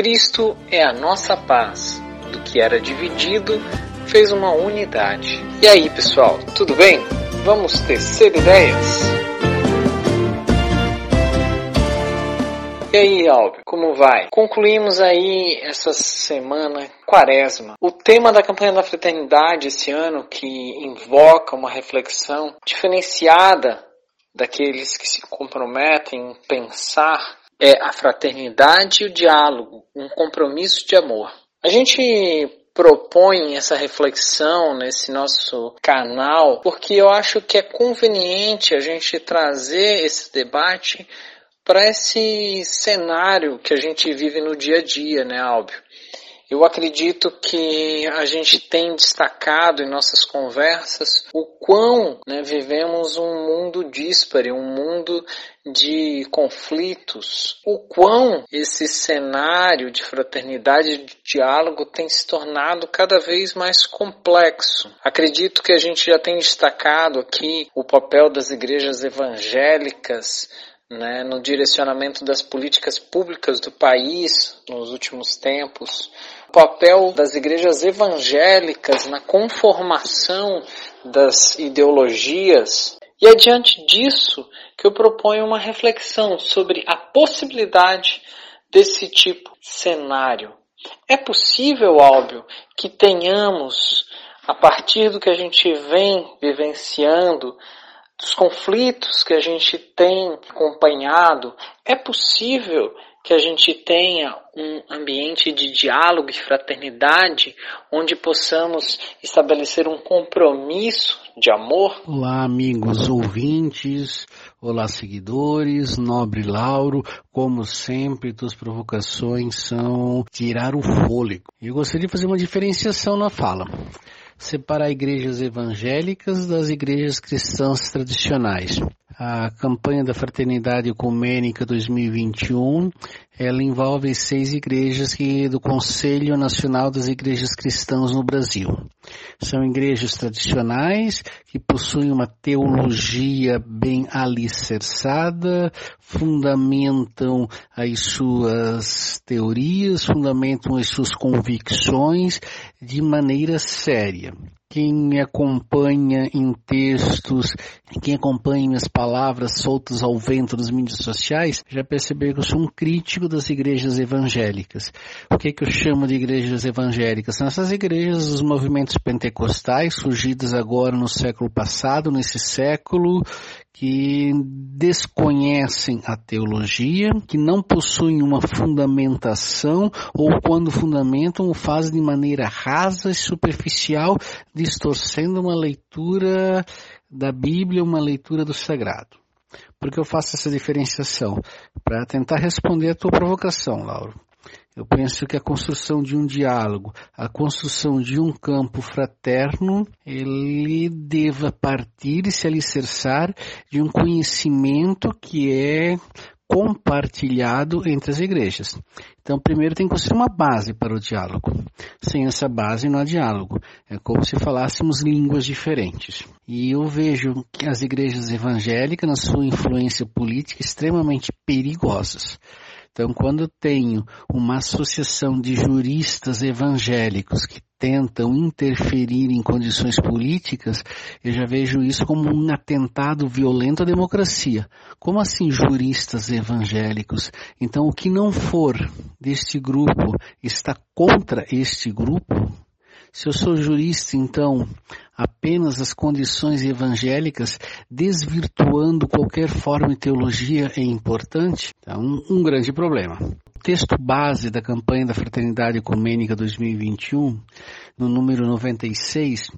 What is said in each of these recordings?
Cristo é a nossa paz. Do que era dividido, fez uma unidade. E aí, pessoal, tudo bem? Vamos tecer ideias? E aí, Álvaro, como vai? Concluímos aí essa semana quaresma. O tema da campanha da fraternidade esse ano, que invoca uma reflexão diferenciada daqueles que se comprometem em pensar é a fraternidade e o diálogo, um compromisso de amor. A gente propõe essa reflexão nesse nosso canal porque eu acho que é conveniente a gente trazer esse debate para esse cenário que a gente vive no dia a dia, né, Álvio? Eu acredito que a gente tem destacado em nossas conversas o quão né, vivemos um mundo díspare, um mundo de conflitos, o quão esse cenário de fraternidade e de diálogo tem se tornado cada vez mais complexo. Acredito que a gente já tem destacado aqui o papel das igrejas evangélicas né, no direcionamento das políticas públicas do país nos últimos tempos, o papel das igrejas evangélicas na conformação das ideologias. E é diante disso que eu proponho uma reflexão sobre a possibilidade desse tipo de cenário. É possível, óbvio, que tenhamos, a partir do que a gente vem vivenciando, dos conflitos que a gente tem acompanhado, é possível que a gente tenha um ambiente de diálogo e fraternidade onde possamos estabelecer um compromisso de amor? Olá, amigos ouvintes, olá, seguidores, nobre Lauro, como sempre, tuas provocações são tirar o fôlego. Eu gostaria de fazer uma diferenciação na fala separar igrejas evangélicas das igrejas cristãs tradicionais. A campanha da Fraternidade Ecumênica 2021, ela envolve seis igrejas que, do Conselho Nacional das Igrejas Cristãs no Brasil. São igrejas tradicionais que possuem uma teologia bem alicerçada, fundamentam as suas teorias, fundamentam as suas convicções de maneira séria. Quem me acompanha em textos, quem acompanha minhas palavras soltas ao vento nas mídias sociais, já percebeu que eu sou um crítico das igrejas evangélicas. O que, é que eu chamo de igrejas evangélicas? São essas igrejas dos movimentos pentecostais, surgidas agora no século passado, nesse século, que desconhecem a teologia, que não possuem uma fundamentação ou quando fundamentam o fazem de maneira rasa e superficial, distorcendo uma leitura da Bíblia, uma leitura do sagrado. Por que eu faço essa diferenciação? Para tentar responder a tua provocação, Lauro. Eu penso que a construção de um diálogo, a construção de um campo fraterno, ele deva partir e se alicerçar de um conhecimento que é compartilhado entre as igrejas. Então, primeiro tem que construir uma base para o diálogo. Sem essa base não há diálogo. É como se falássemos línguas diferentes. E eu vejo que as igrejas evangélicas, na sua influência política, extremamente perigosas. Então, quando tenho uma associação de juristas evangélicos que tentam interferir em condições políticas, eu já vejo isso como um atentado violento à democracia. Como assim juristas evangélicos? Então, o que não for deste grupo está contra este grupo? Se eu sou jurista, então, apenas as condições evangélicas, desvirtuando qualquer forma de teologia é importante? Um, um grande problema. O texto base da campanha da Fraternidade Ecumênica 2021, no número 96,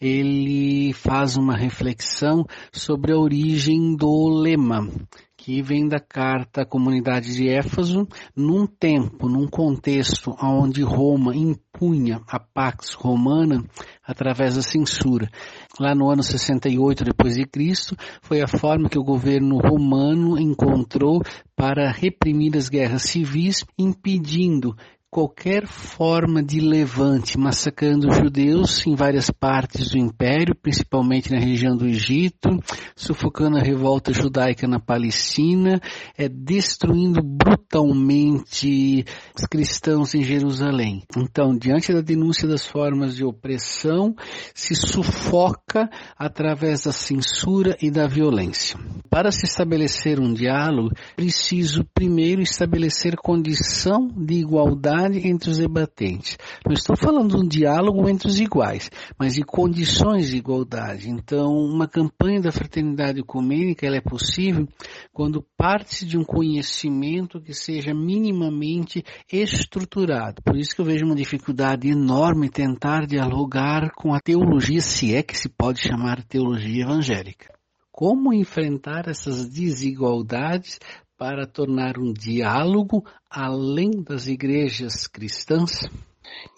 ele faz uma reflexão sobre a origem do lema, que vem da carta à comunidade de Éfaso, num tempo, num contexto onde Roma impunha a Pax Romana através da censura. Lá no ano 68 depois de Cristo, foi a forma que o governo romano encontrou para reprimir as guerras civis, impedindo qualquer forma de levante massacrando judeus em várias partes do império, principalmente na região do Egito, sufocando a revolta judaica na Palestina, é, destruindo brutalmente os cristãos em Jerusalém. Então, diante da denúncia das formas de opressão, se sufoca através da censura e da violência. Para se estabelecer um diálogo, preciso primeiro estabelecer condição de igualdade entre os debatentes. Não estou falando de um diálogo entre os iguais, mas de condições de igualdade. Então, uma campanha da fraternidade ecumênica ela é possível quando parte de um conhecimento que seja minimamente estruturado. Por isso que eu vejo uma dificuldade enorme tentar dialogar com a teologia, se é que se pode chamar teologia evangélica. Como enfrentar essas desigualdades para tornar um diálogo além das igrejas cristãs?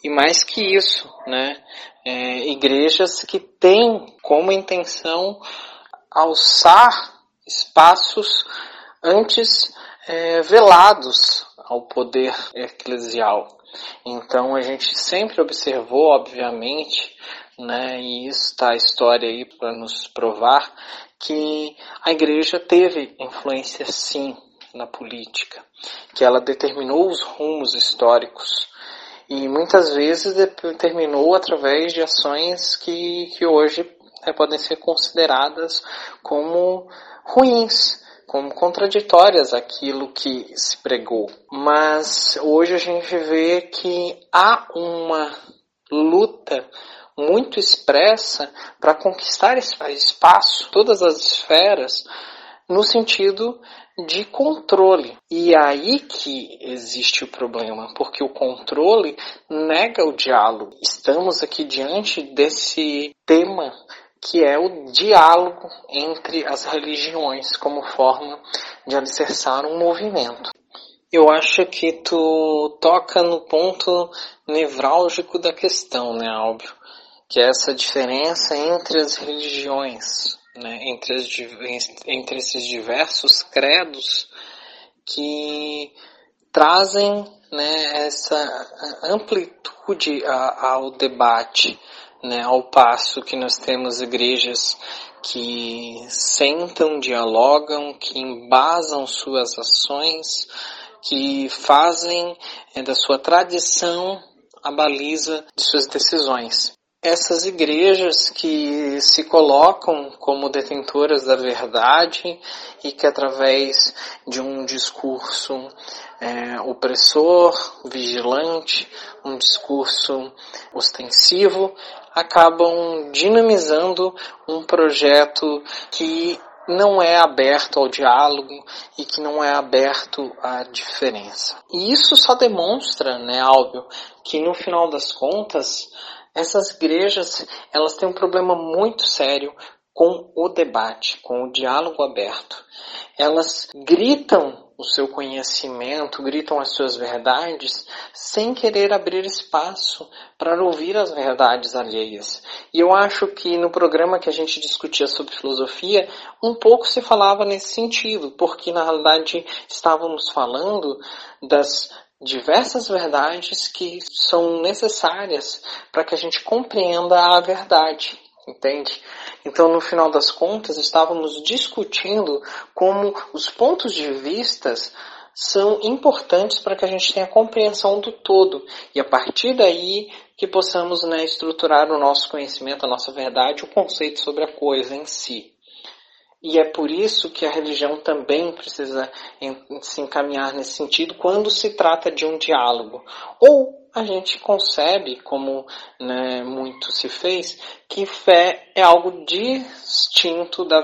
E mais que isso, né? É, igrejas que têm como intenção alçar espaços antes é, velados ao poder eclesial. Então a gente sempre observou, obviamente, né, e isso está a história aí para nos provar, que a igreja teve influência sim na política, que ela determinou os rumos históricos e muitas vezes determinou através de ações que, que hoje é, podem ser consideradas como ruins, como contraditórias àquilo que se pregou. Mas hoje a gente vê que há uma luta muito expressa para conquistar espaço, todas as esferas, no sentido de controle. E é aí que existe o problema, porque o controle nega o diálogo. Estamos aqui diante desse tema que é o diálogo entre as religiões como forma de alicerçar um movimento. Eu acho que tu toca no ponto nevrálgico da questão, né, Álvio? Que é essa diferença entre as religiões, né, entre, as, entre esses diversos credos que trazem né, essa amplitude ao debate né, ao passo que nós temos igrejas que sentam, dialogam, que embasam suas ações, que fazem é, da sua tradição a baliza de suas decisões. Essas igrejas que se colocam como detentoras da verdade e que através de um discurso é, opressor, vigilante, um discurso ostensivo, acabam dinamizando um projeto que não é aberto ao diálogo e que não é aberto à diferença. E isso só demonstra, né, Álvio, que no final das contas, essas igrejas, elas têm um problema muito sério com o debate, com o diálogo aberto. Elas gritam o seu conhecimento, gritam as suas verdades, sem querer abrir espaço para ouvir as verdades alheias. E eu acho que no programa que a gente discutia sobre filosofia, um pouco se falava nesse sentido, porque na realidade estávamos falando das diversas verdades que são necessárias para que a gente compreenda a verdade entende? Então, no final das contas, estávamos discutindo como os pontos de vistas são importantes para que a gente tenha compreensão do todo e a partir daí que possamos né, estruturar o nosso conhecimento, a nossa verdade, o conceito sobre a coisa em si. E é por isso que a religião também precisa se encaminhar nesse sentido quando se trata de um diálogo. Ou a gente concebe, como né, muito se fez, que fé é algo distinto da,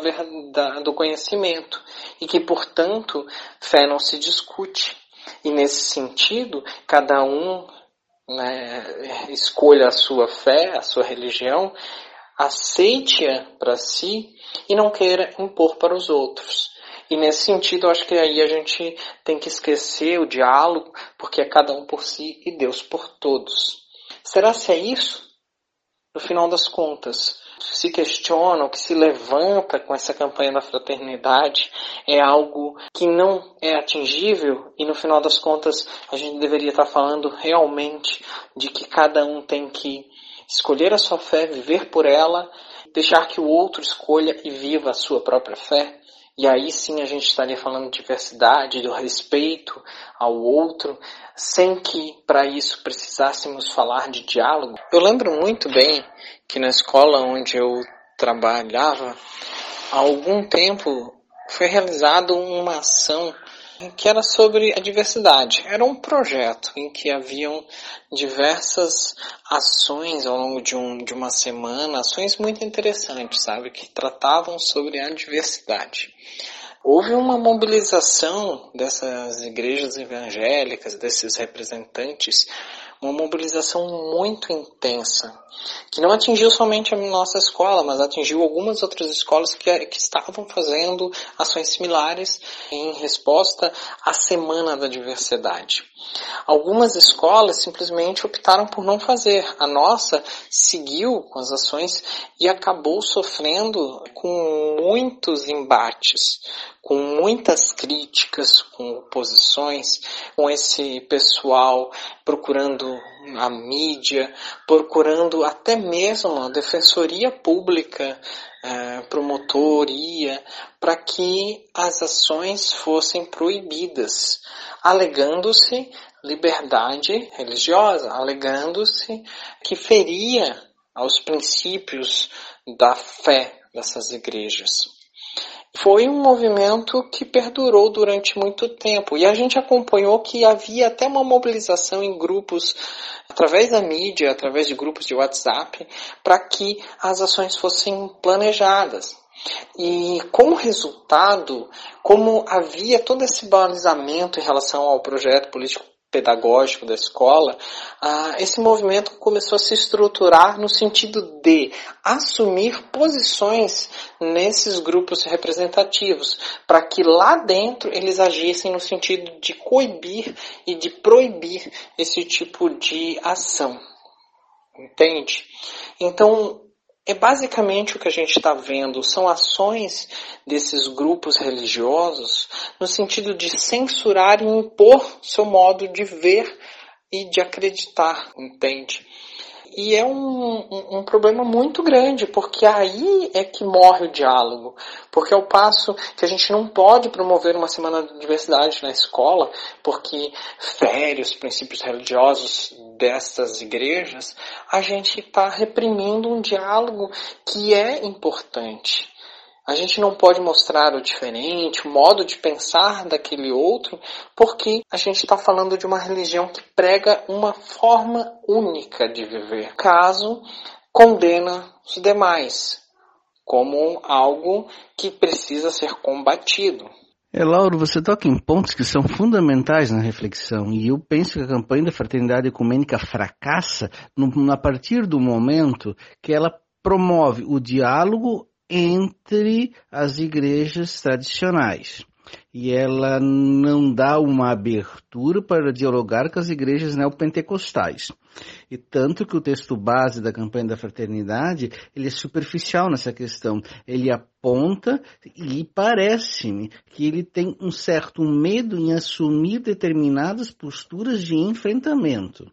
da, do conhecimento e que, portanto, fé não se discute. E nesse sentido, cada um né, escolha a sua fé, a sua religião, aceite-a para si e não queira impor para os outros. E nesse sentido, eu acho que aí a gente tem que esquecer o diálogo, porque é cada um por si e Deus por todos. Será se é isso? No final das contas, se questiona, o que se levanta com essa campanha da fraternidade é algo que não é atingível e no final das contas a gente deveria estar falando realmente de que cada um tem que escolher a sua fé, viver por ela, deixar que o outro escolha e viva a sua própria fé. E aí sim a gente estaria falando de diversidade, do respeito ao outro, sem que para isso precisássemos falar de diálogo. Eu lembro muito bem que na escola onde eu trabalhava, há algum tempo foi realizada uma ação que era sobre a diversidade. Era um projeto em que haviam diversas ações ao longo de, um, de uma semana, ações muito interessantes, sabe, que tratavam sobre a diversidade. Houve uma mobilização dessas igrejas evangélicas, desses representantes, uma mobilização muito intensa, que não atingiu somente a nossa escola, mas atingiu algumas outras escolas que, que estavam fazendo ações similares em resposta à Semana da Diversidade. Algumas escolas simplesmente optaram por não fazer. A nossa seguiu com as ações e acabou sofrendo com muitos embates, com muitas críticas, com oposições, com esse pessoal procurando a mídia, procurando até mesmo a defensoria pública, a promotoria, para que as ações fossem proibidas, alegando-se liberdade religiosa, alegando-se que feria aos princípios da fé dessas igrejas foi um movimento que perdurou durante muito tempo e a gente acompanhou que havia até uma mobilização em grupos através da mídia, através de grupos de WhatsApp, para que as ações fossem planejadas. E como resultado, como havia todo esse balizamento em relação ao projeto político pedagógico da escola, ah, esse movimento começou a se estruturar no sentido de assumir posições nesses grupos representativos, para que lá dentro eles agissem no sentido de coibir e de proibir esse tipo de ação. Entende? Então, é basicamente o que a gente está vendo, são ações desses grupos religiosos no sentido de censurar e impor seu modo de ver e de acreditar, entende? E é um, um, um, problema muito grande, porque aí é que morre o diálogo. Porque ao passo que a gente não pode promover uma semana de diversidade na escola, porque fere os princípios religiosos dessas igrejas, a gente está reprimindo um diálogo que é importante. A gente não pode mostrar o diferente, o modo de pensar daquele outro, porque a gente está falando de uma religião que prega uma forma única de viver. Caso condena os demais como algo que precisa ser combatido. É, Lauro, você toca em pontos que são fundamentais na reflexão, e eu penso que a campanha da fraternidade ecumênica fracassa no, a partir do momento que ela promove o diálogo entre as igrejas tradicionais. E ela não dá uma abertura para dialogar com as igrejas neopentecostais. E tanto que o texto base da campanha da fraternidade, ele é superficial nessa questão. Ele aponta e parece-me que ele tem um certo medo em assumir determinadas posturas de enfrentamento.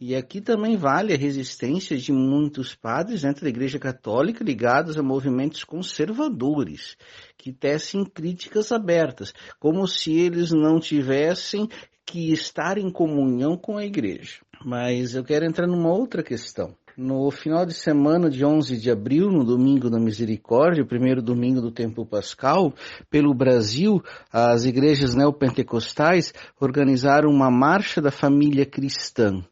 E aqui também vale a resistência de muitos padres dentro da Igreja Católica ligados a movimentos conservadores, que tecem críticas abertas, como se eles não tivessem que estar em comunhão com a Igreja. Mas eu quero entrar numa outra questão. No final de semana de 11 de abril, no Domingo da Misericórdia, o primeiro domingo do Tempo Pascal, pelo Brasil, as igrejas neopentecostais organizaram uma marcha da família cristã.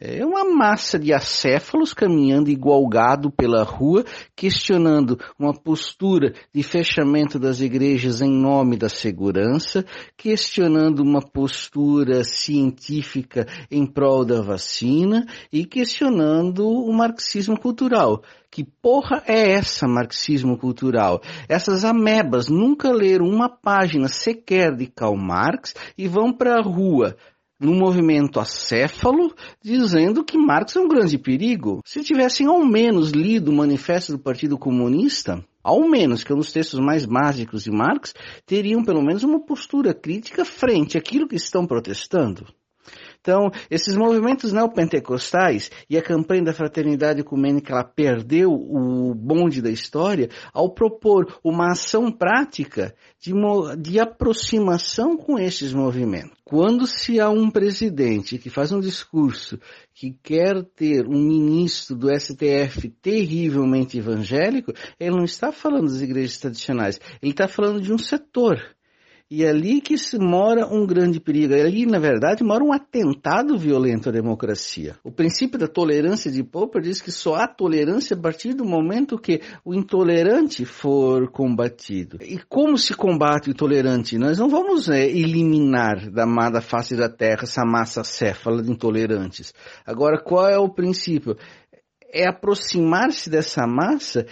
É uma massa de acéfalos caminhando igual gado pela rua, questionando uma postura de fechamento das igrejas em nome da segurança, questionando uma postura científica em prol da vacina e questionando o marxismo cultural. Que porra é essa marxismo cultural? Essas amebas nunca leram uma página sequer de Karl Marx e vão para a rua num movimento acéfalo, dizendo que Marx é um grande perigo. Se tivessem ao menos lido o manifesto do Partido Comunista, ao menos que é um dos textos mais básicos de Marx, teriam pelo menos uma postura crítica frente àquilo que estão protestando. Então, esses movimentos neopentecostais e a campanha da fraternidade ecumênica, ela perdeu o bonde da história ao propor uma ação prática de, de aproximação com esses movimentos. Quando se há um presidente que faz um discurso que quer ter um ministro do STF terrivelmente evangélico, ele não está falando das igrejas tradicionais, ele está falando de um setor e é ali que se mora um grande perigo. É ali, na verdade, mora um atentado violento à democracia. O princípio da tolerância de Popper diz que só há tolerância a partir do momento que o intolerante for combatido. E como se combate o intolerante? Nós não vamos é, eliminar da, da face da terra essa massa céfala de intolerantes. Agora, qual é o princípio? é aproximar-se dessa massa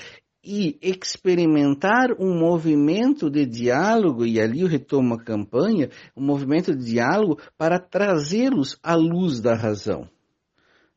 e experimentar um movimento de diálogo, e ali eu retomo a campanha, um movimento de diálogo para trazê-los à luz da razão.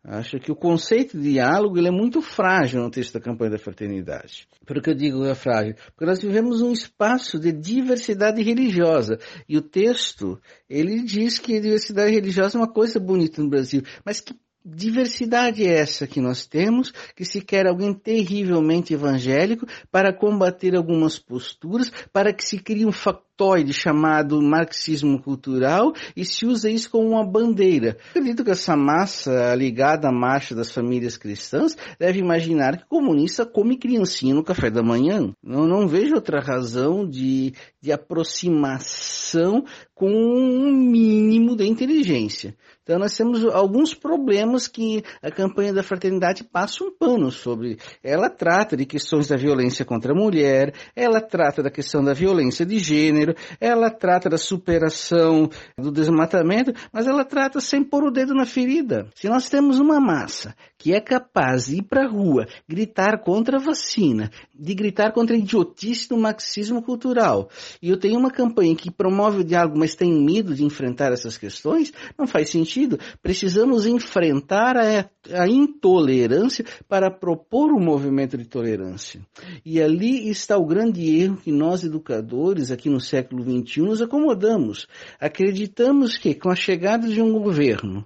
Acho que o conceito de diálogo ele é muito frágil no texto da campanha da fraternidade. Por que eu digo é frágil? Porque nós vivemos um espaço de diversidade religiosa. E o texto, ele diz que diversidade religiosa é uma coisa bonita no Brasil, mas que diversidade é essa que nós temos, que se quer alguém terrivelmente evangélico para combater algumas posturas, para que se crie um factoide chamado marxismo cultural e se usa isso como uma bandeira. Acredito que essa massa ligada à marcha das famílias cristãs deve imaginar que comunista come criancinha no café da manhã. Eu não vejo outra razão de, de aproximação com um mínimo de inteligência. Então nós temos alguns problemas que a campanha da fraternidade passa um pano sobre. Ela trata de questões da violência contra a mulher, ela trata da questão da violência de gênero, ela trata da superação do desmatamento, mas ela trata sem pôr o dedo na ferida. Se nós temos uma massa que é capaz de ir para a rua, gritar contra a vacina, de gritar contra a idiotice do marxismo cultural, e eu tenho uma campanha que promove o diálogo, mas tem medo de enfrentar essas questões, não faz sentido. Precisamos enfrentar a, a intolerância para propor um movimento de tolerância. E ali está o grande erro que nós, educadores, aqui no século XXI, nos acomodamos. Acreditamos que, com a chegada de um governo,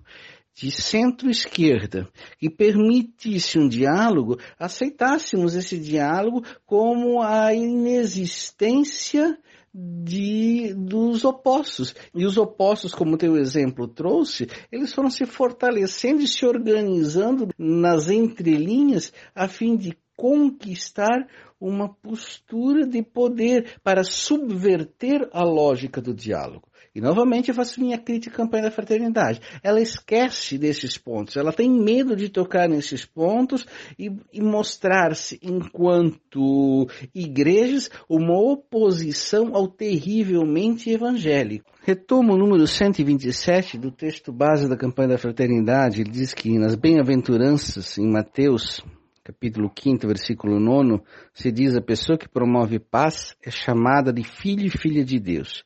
de centro-esquerda que permitisse um diálogo, aceitássemos esse diálogo como a inexistência de, dos opostos. E os opostos, como o teu exemplo trouxe, eles foram se fortalecendo e se organizando nas entrelinhas a fim de conquistar uma postura de poder para subverter a lógica do diálogo. E novamente eu faço minha crítica à campanha da fraternidade. Ela esquece desses pontos, ela tem medo de tocar nesses pontos e, e mostrar-se enquanto igrejas uma oposição ao terrivelmente evangélico. Retomo o número 127 do texto base da campanha da fraternidade. Ele diz que nas bem-aventuranças em Mateus, capítulo 5, versículo 9, se diz a pessoa que promove paz é chamada de filho e filha de Deus.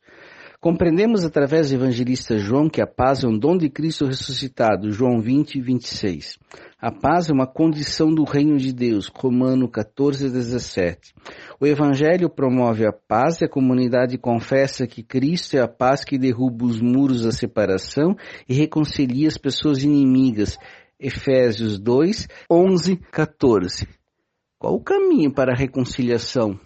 Compreendemos através do evangelista João que a paz é um dom de Cristo ressuscitado, João 20, 26. A paz é uma condição do reino de Deus, Romano 14, 17. O evangelho promove a paz e a comunidade confessa que Cristo é a paz que derruba os muros da separação e reconcilia as pessoas inimigas, Efésios 2, 11, 14. Qual o caminho para a reconciliação?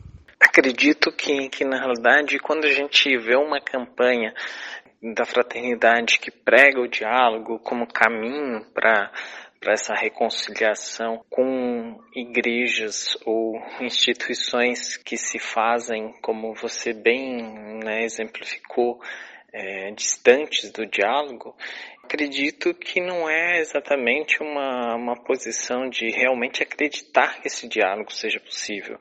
acredito que, que na realidade quando a gente vê uma campanha da fraternidade que prega o diálogo como caminho para essa reconciliação com igrejas ou instituições que se fazem, como você bem né, exemplificou, é, distantes do diálogo, acredito que não é exatamente uma, uma posição de realmente acreditar que esse diálogo seja possível,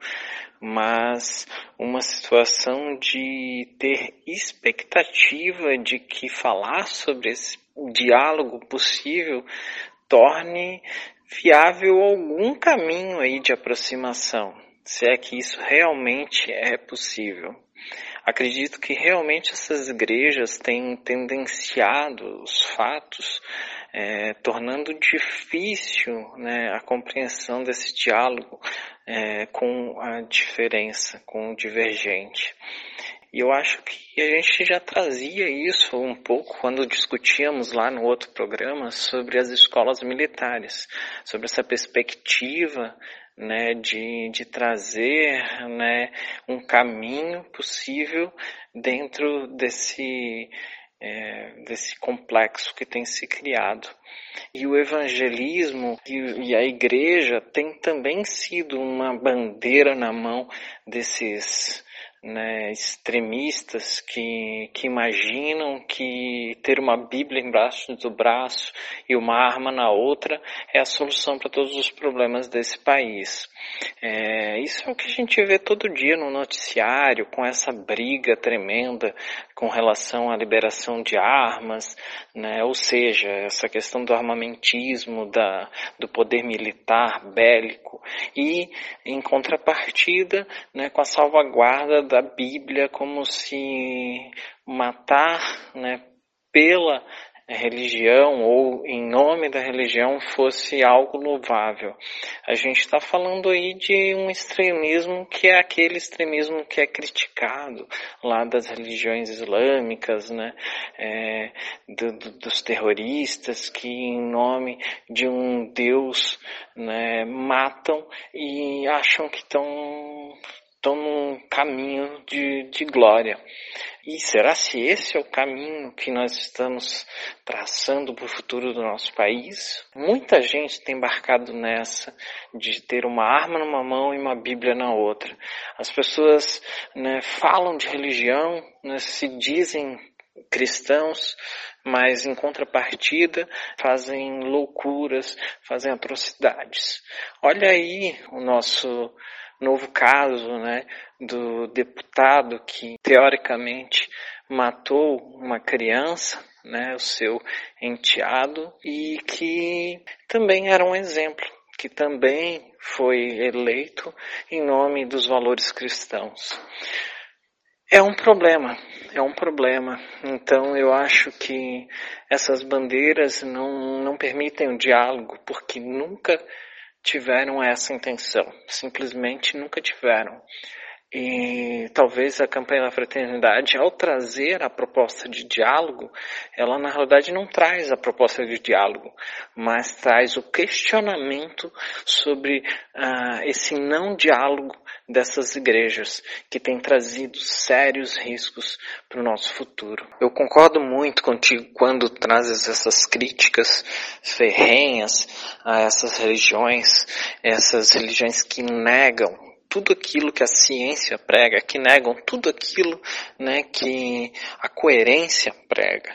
mas uma situação de ter expectativa de que falar sobre esse diálogo possível torne viável algum caminho aí de aproximação, se é que isso realmente é possível. Acredito que realmente essas igrejas têm tendenciado os fatos, é, tornando difícil né, a compreensão desse diálogo é, com a diferença, com o divergente. E eu acho que a gente já trazia isso um pouco quando discutíamos lá no outro programa sobre as escolas militares, sobre essa perspectiva né, de, de trazer né, um caminho possível dentro desse, é, desse complexo que tem se criado. E o evangelismo e, e a igreja tem também sido uma bandeira na mão desses né, extremistas que, que imaginam que ter uma Bíblia embaixo do braço e uma arma na outra é a solução para todos os problemas desse país. É, isso é o que a gente vê todo dia no noticiário, com essa briga tremenda com relação à liberação de armas, né, ou seja, essa questão do armamentismo, da, do poder militar bélico, e em contrapartida né, com a salvaguarda da Bíblia como se matar né, pela religião ou em nome da religião fosse algo louvável. A gente está falando aí de um extremismo que é aquele extremismo que é criticado lá das religiões islâmicas, né? É, do, do, dos terroristas que em nome de um Deus né, matam e acham que estão estão num caminho de, de glória. E será se esse é o caminho que nós estamos traçando para o futuro do nosso país? Muita gente tem embarcado nessa de ter uma arma numa mão e uma Bíblia na outra. As pessoas né, falam de religião, né, se dizem cristãos, mas em contrapartida fazem loucuras, fazem atrocidades. Olha aí o nosso novo caso né, do deputado que teoricamente matou uma criança, né, o seu enteado, e que também era um exemplo, que também foi eleito em nome dos valores cristãos. É um problema, é um problema. Então eu acho que essas bandeiras não, não permitem o diálogo, porque nunca tiveram essa intenção, simplesmente nunca tiveram. E talvez a campanha da fraternidade, ao trazer a proposta de diálogo, ela na realidade não traz a proposta de diálogo, mas traz o questionamento sobre uh, esse não diálogo dessas igrejas, que tem trazido sérios riscos para o nosso futuro. Eu concordo muito contigo quando trazes essas críticas ferrenhas a essas religiões, essas religiões que negam tudo aquilo que a ciência prega, que negam tudo aquilo né, que a coerência prega.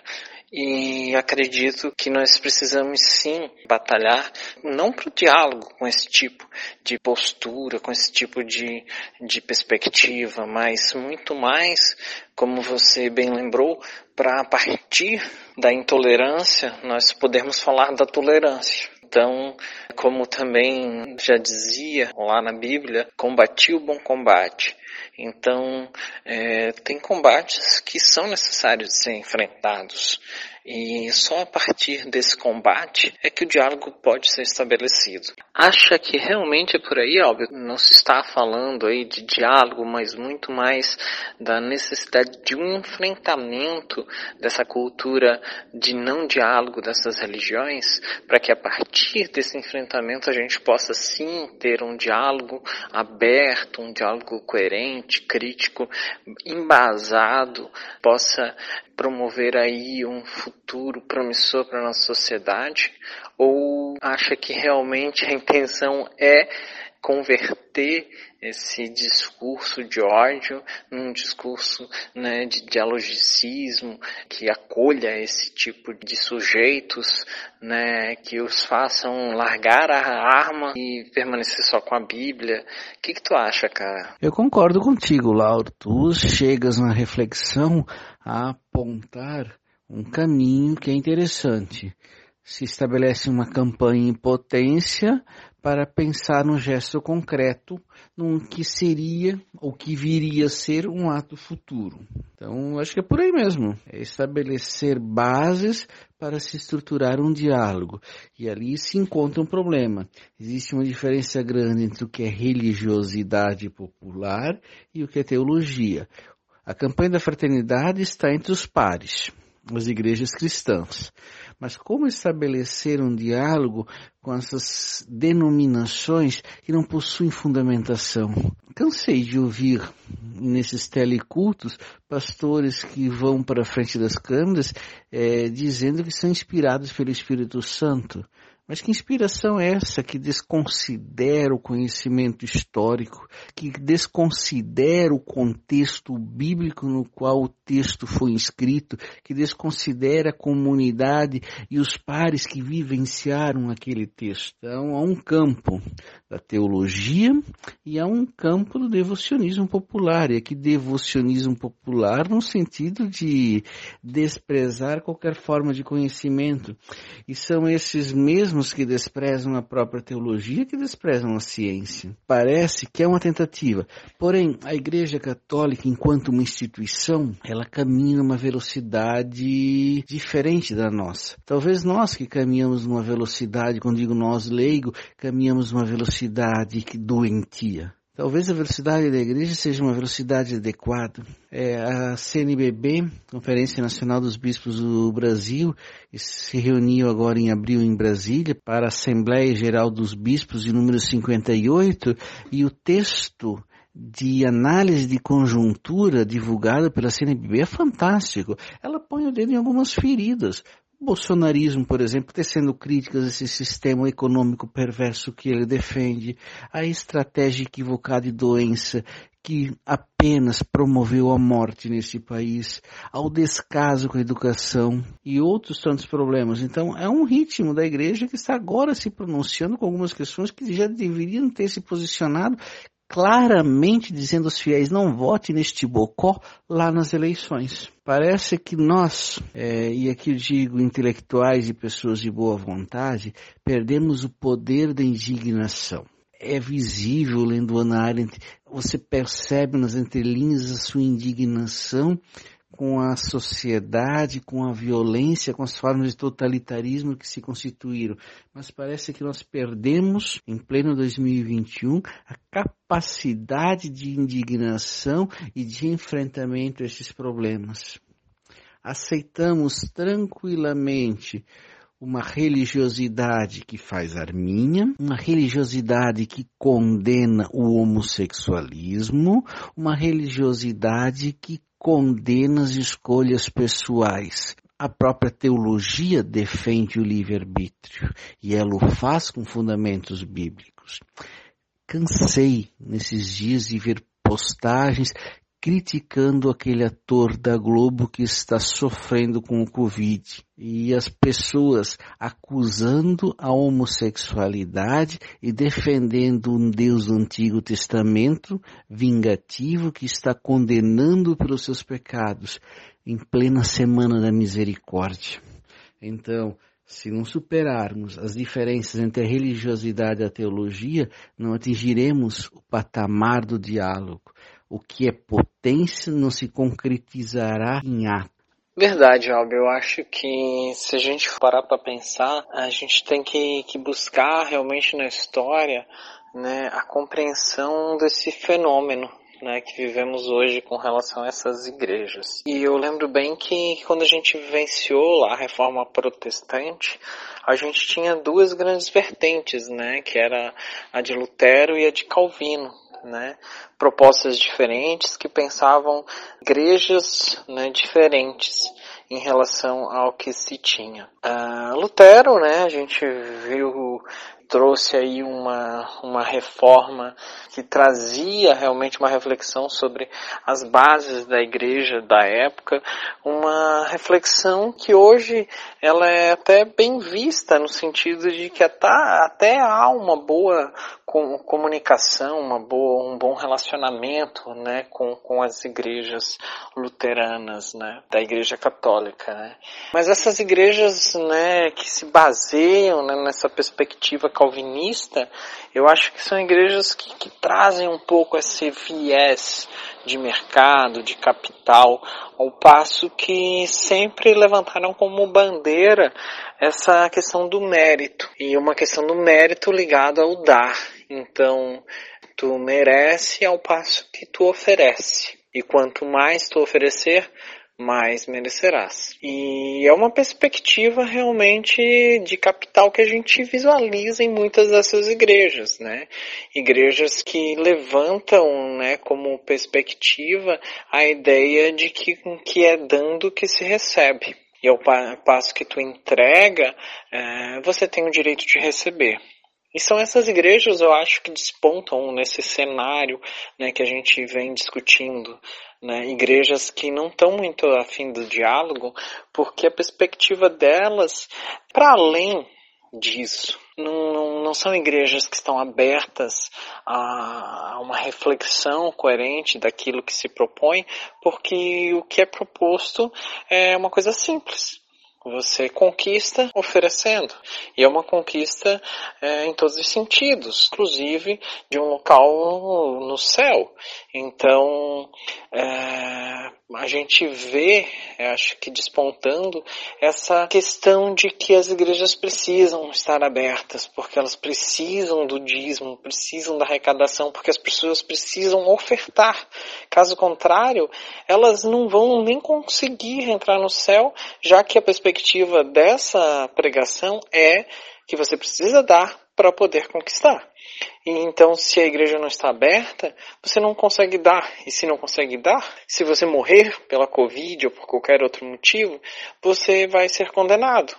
E acredito que nós precisamos sim batalhar, não para o diálogo com esse tipo de postura, com esse tipo de, de perspectiva, mas muito mais, como você bem lembrou, para a partir da intolerância nós podermos falar da tolerância. Então, como também já dizia lá na Bíblia, combati o bom combate. Então, é, tem combates que são necessários de ser enfrentados. E só a partir desse combate é que o diálogo pode ser estabelecido. Acha que realmente é por aí, Albert? Não se está falando aí de diálogo, mas muito mais da necessidade de um enfrentamento dessa cultura de não diálogo dessas religiões, para que a partir desse enfrentamento a gente possa sim ter um diálogo aberto, um diálogo coerente, crítico, embasado, possa promover aí um futuro promissor para a nossa sociedade? Ou acha que realmente a intenção é converter esse discurso de ódio num discurso né, de dialogicismo que acolha esse tipo de sujeitos, né, que os façam largar a arma e permanecer só com a Bíblia. O que, que tu acha, cara? Eu concordo contigo, Lauro. Tu chegas na reflexão a apontar um caminho que é interessante. Se estabelece uma campanha em potência para pensar num gesto concreto, num que seria ou que viria a ser um ato futuro. Então, acho que é por aí mesmo. É estabelecer bases para se estruturar um diálogo. E ali se encontra um problema. Existe uma diferença grande entre o que é religiosidade popular e o que é teologia. A campanha da fraternidade está entre os pares, as igrejas cristãs. Mas como estabelecer um diálogo com essas denominações que não possuem fundamentação? Cansei de ouvir nesses telecultos pastores que vão para a frente das câmeras é, dizendo que são inspirados pelo Espírito Santo. Mas que inspiração é essa que desconsidera o conhecimento histórico, que desconsidera o contexto bíblico no qual o texto foi escrito, que desconsidera a comunidade e os pares que vivenciaram aquele texto? Então, há um campo da teologia e há um campo do devocionismo popular. E aqui devocionismo popular no sentido de desprezar qualquer forma de conhecimento. E são esses mesmos mesmos que desprezam a própria teologia que desprezam a ciência. Parece que é uma tentativa. Porém, a Igreja Católica, enquanto uma instituição, ela caminha numa velocidade diferente da nossa. Talvez nós que caminhamos numa velocidade, quando digo nós leigo, caminhamos numa velocidade doentia. Talvez a velocidade da igreja seja uma velocidade adequada. É, a CNBB, Conferência Nacional dos Bispos do Brasil, se reuniu agora em abril em Brasília para a Assembleia Geral dos Bispos de número 58 e o texto de análise de conjuntura divulgada pela CNBB é fantástico. Ela põe o dedo em algumas feridas bolsonarismo, por exemplo, tecendo críticas a esse sistema econômico perverso que ele defende, a estratégia equivocada e doença que apenas promoveu a morte nesse país, ao descaso com a educação e outros tantos problemas. Então, é um ritmo da igreja que está agora se pronunciando com algumas questões que já deveriam ter se posicionado claramente dizendo aos fiéis não vote neste bocó lá nas eleições. Parece que nós, é, e aqui eu digo intelectuais e pessoas de boa vontade, perdemos o poder da indignação. É visível lendo Ana Arendt, você percebe nas entrelinhas a sua indignação com a sociedade, com a violência, com as formas de totalitarismo que se constituíram. Mas parece que nós perdemos, em pleno 2021, a capacidade de indignação e de enfrentamento a esses problemas. Aceitamos tranquilamente uma religiosidade que faz arminha, uma religiosidade que condena o homossexualismo, uma religiosidade que condena as escolhas pessoais. A própria teologia defende o livre-arbítrio e ela o faz com fundamentos bíblicos. Cansei nesses dias de ver postagens criticando aquele ator da Globo que está sofrendo com o Covid e as pessoas acusando a homossexualidade e defendendo um Deus do Antigo Testamento vingativo que está condenando pelos seus pecados em plena semana da misericórdia. Então, se não superarmos as diferenças entre a religiosidade e a teologia, não atingiremos o patamar do diálogo o que é potência não se concretizará em ato. Verdade, Alba. Eu acho que se a gente parar para pensar, a gente tem que, que buscar realmente na história né, a compreensão desse fenômeno né, que vivemos hoje com relação a essas igrejas. E eu lembro bem que quando a gente vivenciou lá a reforma protestante, a gente tinha duas grandes vertentes, né, que era a de Lutero e a de Calvino né, propostas diferentes que pensavam igrejas né, diferentes em relação ao que se tinha. Uh, Lutero, né, a gente viu trouxe aí uma, uma reforma que trazia realmente uma reflexão sobre as bases da igreja da época, uma reflexão que hoje ela é até bem vista no sentido de que até, até há uma boa comunicação, uma boa, um bom relacionamento né, com, com as igrejas luteranas, né, da igreja católica. Né. Mas essas igrejas né, que se baseiam né, nessa perspectiva calvinista, eu acho que são igrejas que, que trazem um pouco esse viés de mercado, de capital, ao passo que sempre levantaram como bandeira essa questão do mérito, e uma questão do mérito ligada ao dar. Então, tu merece ao passo que tu oferece. E quanto mais tu oferecer, mais merecerás. E é uma perspectiva realmente de capital que a gente visualiza em muitas dessas igrejas, né? Igrejas que levantam, né, como perspectiva a ideia de que que é dando que se recebe. E ao passo que tu entrega, é, você tem o direito de receber. E são essas igrejas, eu acho, que despontam nesse cenário né, que a gente vem discutindo. Né, igrejas que não estão muito afim do diálogo, porque a perspectiva delas, para além disso, não, não, não, são igrejas que estão abertas a uma reflexão coerente daquilo que se propõe, porque o que é proposto é uma coisa simples. Você conquista oferecendo. E é uma conquista é, em todos os sentidos, inclusive de um local no céu. Então, é, a gente vê, acho que despontando, essa questão de que as igrejas precisam estar abertas, porque elas precisam do dízimo, precisam da arrecadação, porque as pessoas precisam ofertar. Caso contrário, elas não vão nem conseguir entrar no céu, já que a perspectiva dessa pregação é que você precisa dar para poder conquistar. E então, se a igreja não está aberta, você não consegue dar. E se não consegue dar, se você morrer pela Covid ou por qualquer outro motivo, você vai ser condenado.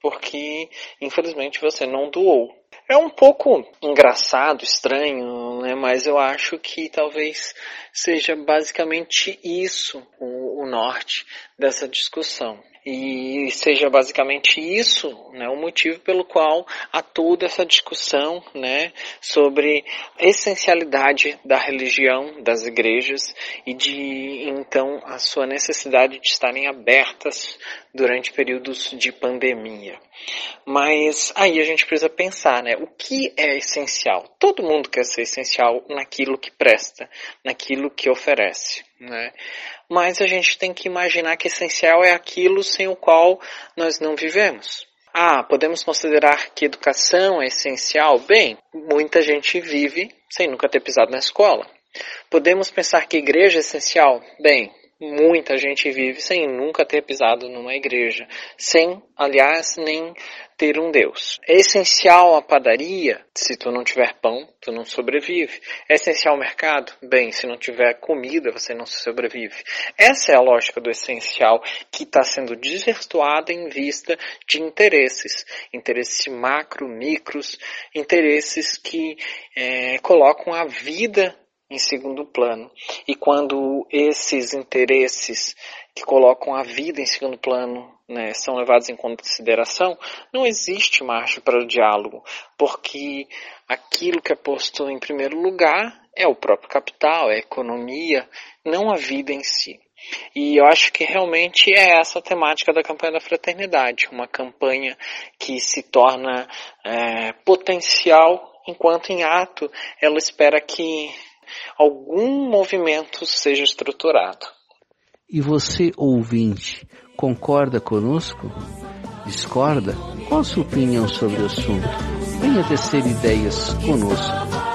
Porque, infelizmente, você não doou. É um pouco engraçado, estranho, né? mas eu acho que talvez seja basicamente isso o, o norte dessa discussão. E seja basicamente isso né, o motivo pelo qual há toda essa discussão né, sobre a essencialidade da religião, das igrejas e de então a sua necessidade de estarem abertas durante períodos de pandemia. Mas aí a gente precisa pensar, né? O que é essencial? Todo mundo quer ser essencial naquilo que presta, naquilo que oferece, né? Mas a gente tem que imaginar que essencial é aquilo sem o qual nós não vivemos. Ah, podemos considerar que educação é essencial? Bem, muita gente vive sem nunca ter pisado na escola. Podemos pensar que igreja é essencial? Bem, muita gente vive sem nunca ter pisado numa igreja, sem, aliás, nem ter um Deus. É essencial a padaria? Se tu não tiver pão, tu não sobrevive. É essencial o mercado? Bem, se não tiver comida, você não sobrevive. Essa é a lógica do essencial que está sendo desvirtuada em vista de interesses. Interesses macro, micros, interesses que é, colocam a vida em segundo plano. E quando esses interesses que colocam a vida em segundo plano né, são levados em consideração, não existe margem para o diálogo, porque aquilo que é posto em primeiro lugar é o próprio capital, é a economia, não a vida em si. E eu acho que realmente é essa a temática da campanha da fraternidade, uma campanha que se torna é, potencial enquanto em ato ela espera que algum movimento seja estruturado. E você, ouvinte, concorda conosco? Discorda? Qual a sua opinião sobre o assunto? Venha tecer ideias conosco